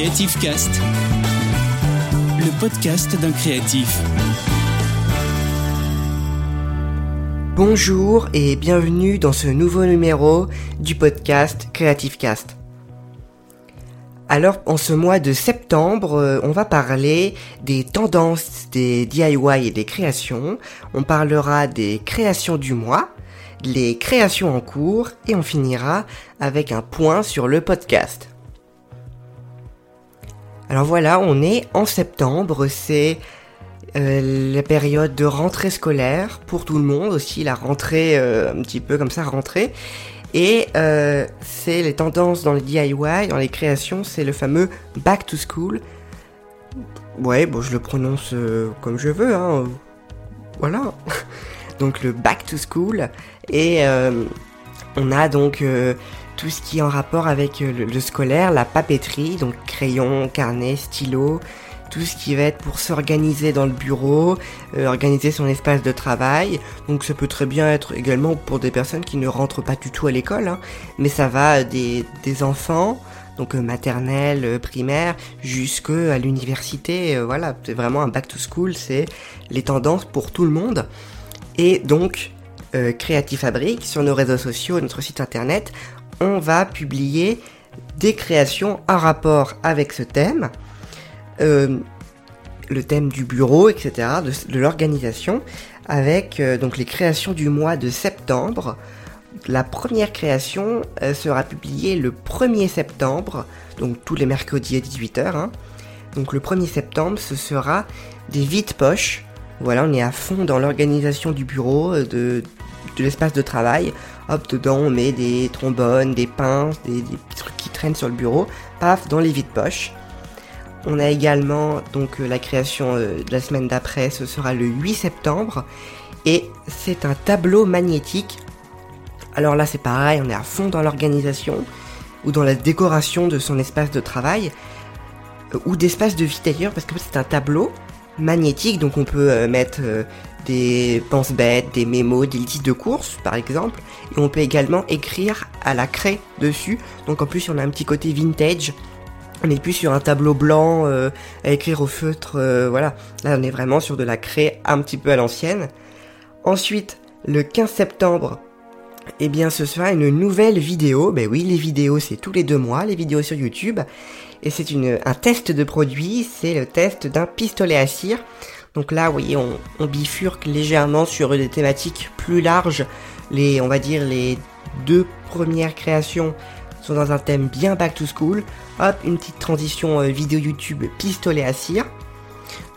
Creative Cast, le podcast d'un créatif. Bonjour et bienvenue dans ce nouveau numéro du podcast Creative Cast. Alors, en ce mois de septembre, euh, on va parler des tendances des DIY et des créations. On parlera des créations du mois, les créations en cours et on finira avec un point sur le podcast. Alors voilà, on est en septembre, c'est euh, la période de rentrée scolaire pour tout le monde aussi, la rentrée euh, un petit peu comme ça, rentrée. Et euh, c'est les tendances dans les DIY, dans les créations, c'est le fameux back to school. Ouais, bon, je le prononce comme je veux, hein. Voilà. donc le back to school. Et on a donc tout ce qui est en rapport avec euh, le, scolaire, la papeterie, donc crayon, carnet, stylo, tout ce qui va être pour s'organiser dans le bureau, euh, organiser son espace de travail. Donc ça peut très bien être également pour des personnes qui ne rentrent pas du tout à l'école, hein. mais ça va des, des enfants, donc euh, maternelle, primaire, jusque l'université. voilà, c'est vraiment un back to school, c'est les tendances pour tout le monde. Et donc, Creative Fabric sur nos réseaux sociaux, notre site internet, on va publier des créations en rapport avec ce thème, euh, le thème du bureau, etc., de, l'organisation, avec euh, donc les créations du mois de septembre. La première création euh, sera publiée le 1er septembre, donc tous les mercredis à 18h. Hein. Donc le 1er septembre, ce sera des vides poches. Voilà, on est à fond dans l'organisation du bureau, de, de l'espace de travail. Hop, dedans on met des trombones, des pinces, des, trucs qui traînent sur le bureau. Paf, dans les vides poches. On a également donc euh, la création euh, de la semaine d'après, ce sera le 8 septembre. Et c'est un tableau magnétique. Alors là c'est pareil, on est à fond dans l'organisation ou dans la décoration de son espace de travail euh, ou d'espace de vie d'ailleurs parce que c'est un tableau magnétique donc on peut mettre des pense-bêtes, des mémos, des listes de courses par exemple. Et on peut également écrire à la craie dessus. Donc en plus on a un petit côté vintage. On n'est plus sur un tableau blanc euh, à écrire au feutre, euh, voilà. Là on est vraiment sur de la craie un petit peu à l'ancienne. Ensuite, le 15 septembre, eh bien ce sera une nouvelle vidéo. Ben oui, les vidéos c'est tous les deux mois, les vidéos sur YouTube. Et c'est un test de produit, c'est le test d'un pistolet à cire. Donc là, vous voyez, on, bifurque légèrement sur des thématiques plus larges. Les, on va dire, les deux premières créations sont dans un thème bien back to school. Hop, une petite transition euh, vidéo YouTube pistolet à cire.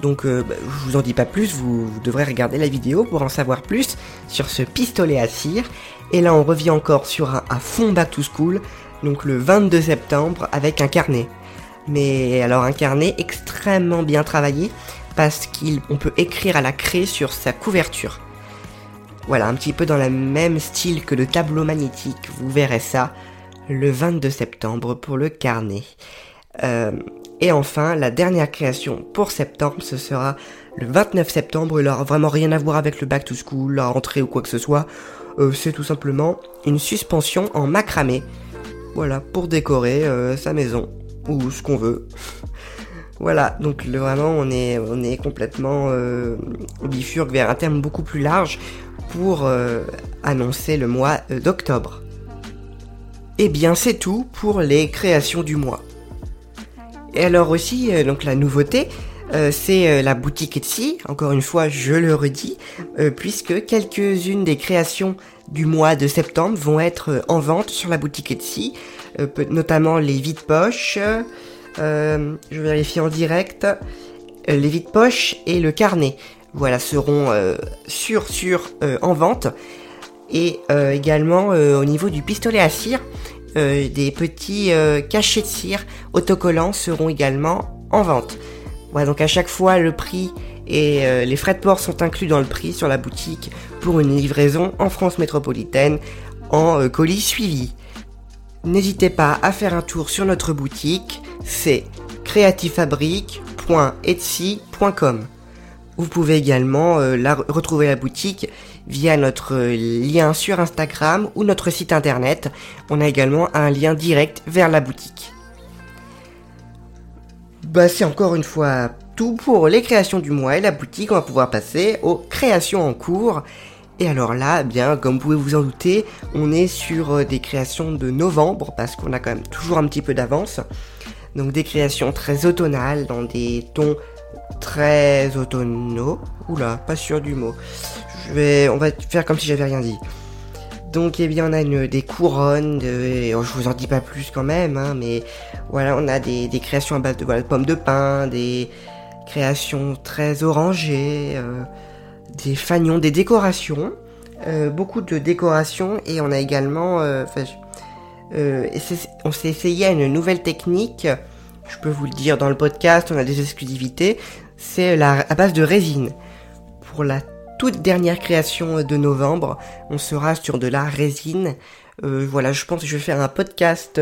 Donc euh, bah, je vous en dis pas plus, vous, devrez regarder la vidéo pour en savoir plus sur ce pistolet à cire. Et là on revient encore sur un, un fond back to school, donc le 22 septembre avec un carnet. Mais alors un carnet extrêmement bien travaillé parce qu'on peut écrire à la craie sur sa couverture. Voilà, un petit peu dans le même style que le tableau magnétique, vous verrez ça le 22 septembre pour le carnet. Euh, et enfin, la dernière création pour septembre, ce sera le 29 septembre. Il n'aura vraiment rien à voir avec le back to school, la rentrée ou quoi que ce soit. Euh, c'est tout simplement une suspension en macramé. Voilà, pour décorer euh, sa maison ou ce qu'on veut. Voilà, donc vraiment on est, on est complètement euh, bifurque vers un terme beaucoup plus large pour euh, annoncer le mois euh, d'octobre. Et eh bien c'est tout pour les créations du mois. Et alors aussi, donc la nouveauté, c'est la boutique Etsy, encore une fois je le redis, puisque quelques-unes des créations du mois de septembre vont être en vente sur la boutique Etsy, notamment les vides poches, euh, je vais vérifier en direct. Euh, les vides poches et le carnet, voilà, seront euh, sur sur en vente. Et également au niveau du pistolet à cire, des petits cachets de cire autocollants seront également en vente. Voilà, donc à chaque fois le prix et les frais de port sont inclus dans le prix sur la boutique pour une livraison en France métropolitaine en colis suivi. N'hésitez pas à faire un tour sur notre boutique c'est creativefabric.etsy.com. Vous pouvez également euh, retrouver la boutique via notre euh, lien sur Instagram ou notre site internet. On a également un lien direct vers la boutique. bah c'est encore une fois tout pour les créations du mois et la boutique. On va pouvoir passer aux créations en cours. Et alors là, eh bien, comme vous pouvez vous en douter, on est sur euh, des créations de novembre parce qu'on a quand même toujours un petit peu d'avance. Donc des créations très automnales dans des tons très automnaux. Oula, pas sûr du mot. On va faire comme si j'avais rien dit. Donc eh bien on a des couronnes, de, je vous en dis pas plus quand même, hein, mais voilà on a des, créations à base de, pommes de pin, des créations très orangées, euh, des fagnons, des décorations, euh, beaucoup de décorations et on a également, euh, on s'est essayé à une nouvelle technique, je peux vous le dire dans le podcast, on a des exclusivités, c'est à base de résine. Pour la toute dernière création de novembre. On sera sur de la résine. Euh, voilà, je pense que je vais faire un podcast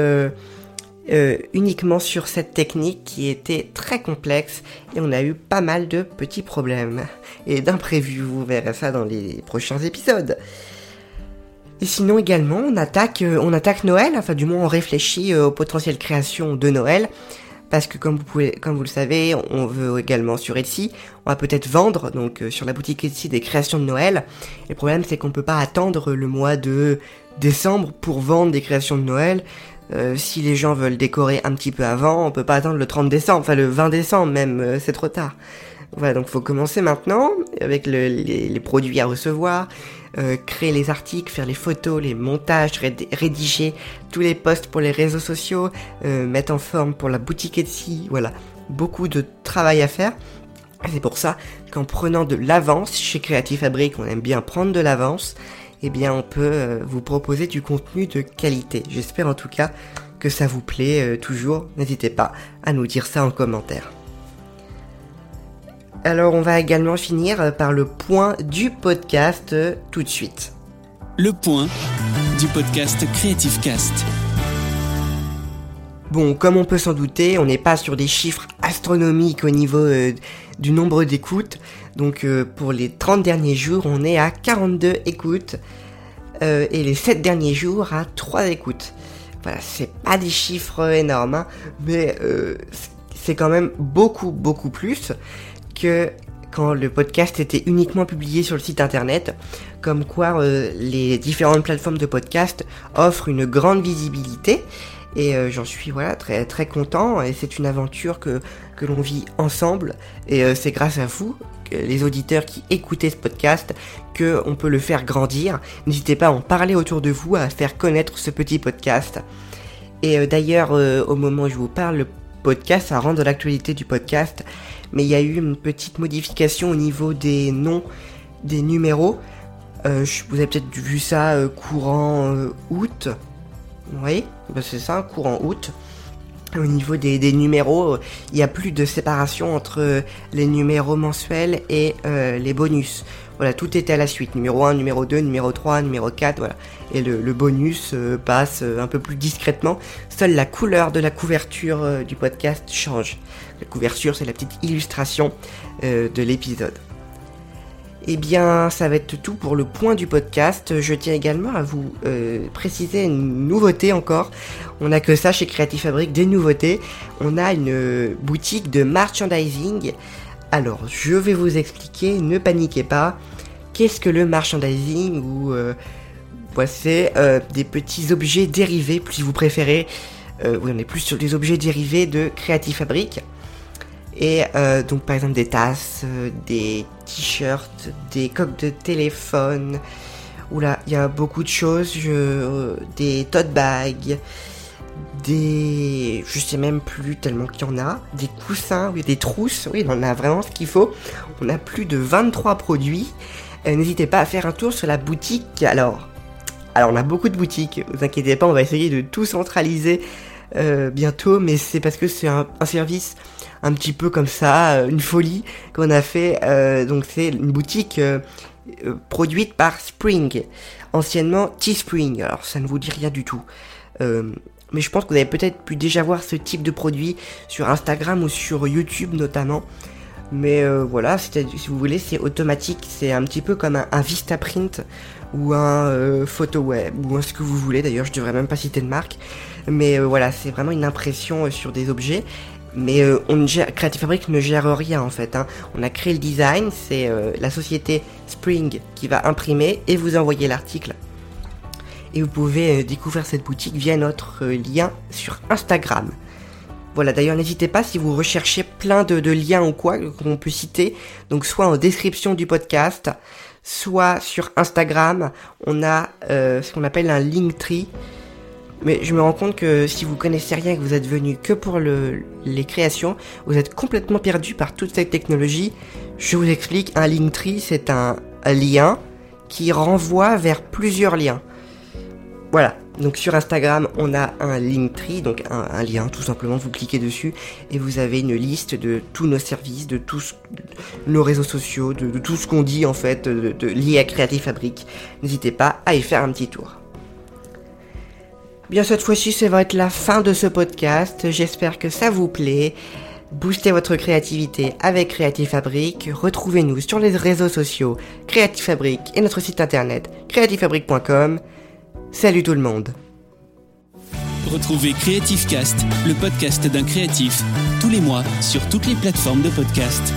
euh, euh, uniquement sur cette technique qui était très complexe et on a eu pas mal de petits problèmes et d'imprévus. Vous verrez ça dans les prochains épisodes. Et sinon également, on attaque, on attaque Noël, enfin du moins on réfléchit aux potentielles créations de Noël parce que comme vous pouvez, comme vous le savez, on veut également sur Etsy, on va peut-être vendre donc euh, sur la boutique Etsy des créations de Noël. Le problème c'est qu'on peut pas attendre le mois de décembre pour vendre des créations de Noël. Euh, si les gens veulent décorer un petit peu avant, on peut pas attendre le 30 décembre, enfin le 20 décembre même, euh, c'est trop tard. Voilà, donc faut commencer maintenant avec les, produits à recevoir, euh, créer les articles, faire les photos, les montages, rédiger tous les posts pour les réseaux sociaux, mettre en forme pour la boutique Etsy, voilà, beaucoup de travail à faire. C'est pour ça qu'en prenant de l'avance chez Creative Fabric, on aime bien prendre de l'avance, eh bien on peut euh, vous proposer du contenu de qualité. J'espère en tout cas que ça vous plaît toujours. N'hésitez pas à nous dire ça en commentaire. Alors on va également finir par le point du podcast euh, tout de suite. Le point du podcast Creative Cast. Bon, comme on peut s'en douter, on n'est pas sur des chiffres astronomiques au niveau euh, du nombre d'écoutes. Donc euh, pour les 30 derniers jours, on est à 42 écoutes. et les 7 derniers jours à 3 écoutes. Voilà, c'est pas des chiffres énormes, hein, mais c'est quand même beaucoup, beaucoup plus que quand le podcast était uniquement publié sur le site internet, comme quoi euh, les différentes plateformes de podcast offrent une grande visibilité. Et euh, j'en suis voilà très très content et c'est une aventure que, que l'on vit ensemble et euh, c'est grâce à vous les auditeurs qui écoutez ce podcast que on peut le faire grandir. N'hésitez pas à en parler autour de vous, à faire connaître ce petit podcast. Et d'ailleurs au moment où je vous parle, le podcast, ça rentre l'actualité du podcast mais il y a eu une petite modification au niveau des noms des numéros. Euh, vous avez peut-être vu ça euh, courant euh, août. Oui, bah, c'est ça, courant août. Au niveau des, numéros, il n'y a plus de séparation entre les numéros mensuels et les bonus. Voilà, tout était à la suite. Numéro 1, numéro 2, numéro 3, numéro 4, voilà. Et le, bonus passe un peu plus discrètement. Seule la couleur de la couverture du podcast change. La couverture, c'est la petite illustration euh, de l'épisode. Eh bien, ça va être tout pour le point du podcast. Je tiens également à vous euh, préciser une nouveauté encore. On n'a que ça chez Creative Fabric, des nouveautés. On a une boutique de merchandising. Alors, je vais vous expliquer, ne paniquez pas. Qu'est-ce que le merchandising ou euh, c'est des petits objets dérivés, si vous préférez. oui, on est plus sur des objets dérivés de Creative Fabric. Et euh, donc par exemple des tasses, euh, des t-shirts, des coques de téléphone. Oula, il y a beaucoup de choses. Euh, des tote bags, des... Je sais même plus tellement qu'il y en a. Des coussins, des trousses. Oui, on a vraiment ce qu'il faut. On a plus de 23 produits. N'hésitez pas à faire un tour sur la boutique. Alors, alors on a beaucoup de boutiques. Vous inquiétez pas, on va essayer de tout centraliser bientôt. Mais c'est parce que c'est un service un petit peu comme ça, euh, une folie qu'on a fait. Euh, donc c'est une boutique euh, produite par Spring, anciennement Teespring. Alors ça ne vous dit rien du tout. mais je pense que vous avez peut-être pu déjà voir ce type de produit sur Instagram ou sur YouTube notamment. Mais voilà, si vous voulez, c'est automatique. C'est un petit peu comme un, un Vistaprint ou un photo web ou ce que vous voulez. D'ailleurs, je devrais même pas citer de marque. Mais voilà, c'est vraiment une impression sur des objets Mais euh, on gère, Creative Fabric ne gère rien en fait. Hein. On a créé le design, c'est euh, la société Spring qui va imprimer et vous envoyer l'article. Et vous pouvez euh, découvrir cette boutique via notre lien sur Instagram. Voilà, d'ailleurs n'hésitez pas si vous recherchez plein de, de liens ou quoi qu'on peut citer, donc soit en description du podcast, soit sur Instagram, on a ce qu'on appelle un Linktree mais je me rends compte que si vous connaissez rien, que vous êtes venu que pour le, les créations, vous êtes complètement perdu par toute cette technologie. Je vous explique, un Linktree, c'est un, lien qui renvoie vers plusieurs liens. Voilà, donc sur Instagram, on a un Linktree, donc un, lien, tout simplement, vous cliquez dessus et vous avez une liste de tous nos services, de tous nos réseaux sociaux, de, tout ce qu'on dit en fait, lié à Creative Fabric. N'hésitez pas à y faire un petit tour. Bien cette fois-ci, ça va être la fin de ce podcast. J'espère que ça vous plaît. Boostez votre créativité avec Creative Fabric. Retrouvez-nous sur les réseaux sociaux Creative Fabric et notre site internet creativefabric.com. Salut tout le monde. Retrouvez Creative Cast, le podcast d'un créatif, tous les mois sur toutes les plateformes de podcast.